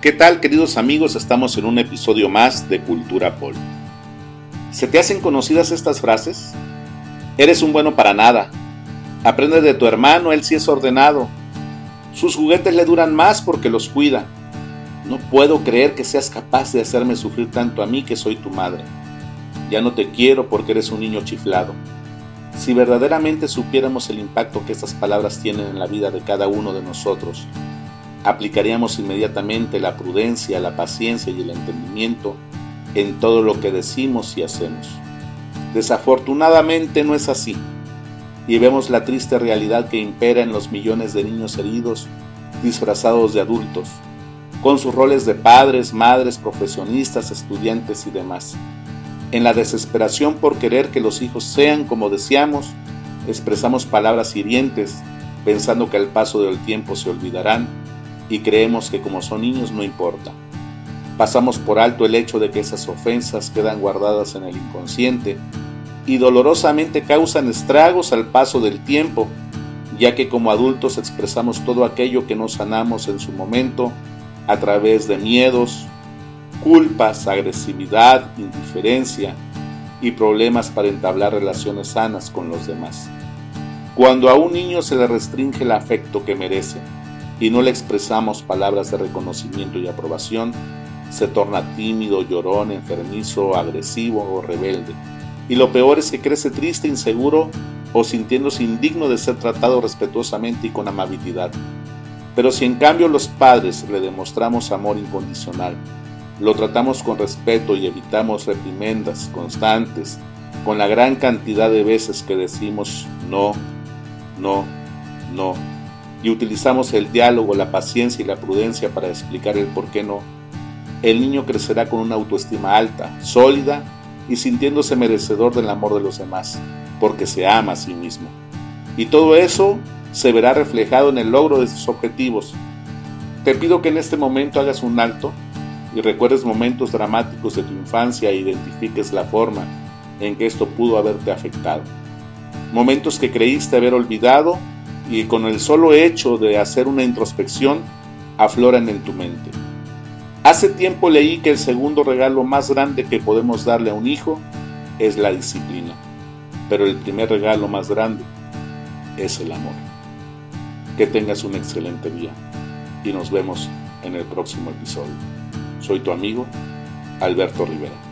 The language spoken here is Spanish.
¿Qué tal queridos amigos? Estamos en un episodio más de Cultura Pol. ¿Se te hacen conocidas estas frases? Eres un bueno para nada. Aprende de tu hermano, él sí es ordenado. Sus juguetes le duran más porque los cuida. No puedo creer que seas capaz de hacerme sufrir tanto a mí que soy tu madre. Ya no te quiero porque eres un niño chiflado. Si verdaderamente supiéramos el impacto que estas palabras tienen en la vida de cada uno de nosotros, aplicaríamos inmediatamente la prudencia, la paciencia y el entendimiento en todo lo que decimos y hacemos. Desafortunadamente no es así, y vemos la triste realidad que impera en los millones de niños heridos disfrazados de adultos, con sus roles de padres, madres, profesionistas, estudiantes y demás. En la desesperación por querer que los hijos sean como deseamos, expresamos palabras hirientes, pensando que al paso del tiempo se olvidarán y creemos que como son niños no importa. Pasamos por alto el hecho de que esas ofensas quedan guardadas en el inconsciente y dolorosamente causan estragos al paso del tiempo, ya que como adultos expresamos todo aquello que no sanamos en su momento a través de miedos, culpas, agresividad, indiferencia y problemas para entablar relaciones sanas con los demás. Cuando a un niño se le restringe el afecto que merece, y no le expresamos palabras de reconocimiento y aprobación, se torna tímido, llorón, enfermizo, agresivo o rebelde. Y lo peor es que crece triste, inseguro o sintiéndose indigno de ser tratado respetuosamente y con amabilidad. Pero si en cambio los padres le demostramos amor incondicional, lo tratamos con respeto y evitamos reprimendas constantes, con la gran cantidad de veces que decimos no, no, no, y utilizamos el diálogo, la paciencia y la prudencia para explicar el por qué no, el niño crecerá con una autoestima alta, sólida y sintiéndose merecedor del amor de los demás, porque se ama a sí mismo. Y todo eso se verá reflejado en el logro de sus objetivos. Te pido que en este momento hagas un alto y recuerdes momentos dramáticos de tu infancia e identifiques la forma en que esto pudo haberte afectado. Momentos que creíste haber olvidado y con el solo hecho de hacer una introspección afloran en tu mente. Hace tiempo leí que el segundo regalo más grande que podemos darle a un hijo es la disciplina, pero el primer regalo más grande es el amor. Que tengas un excelente día y nos vemos en el próximo episodio. Soy tu amigo Alberto Rivera.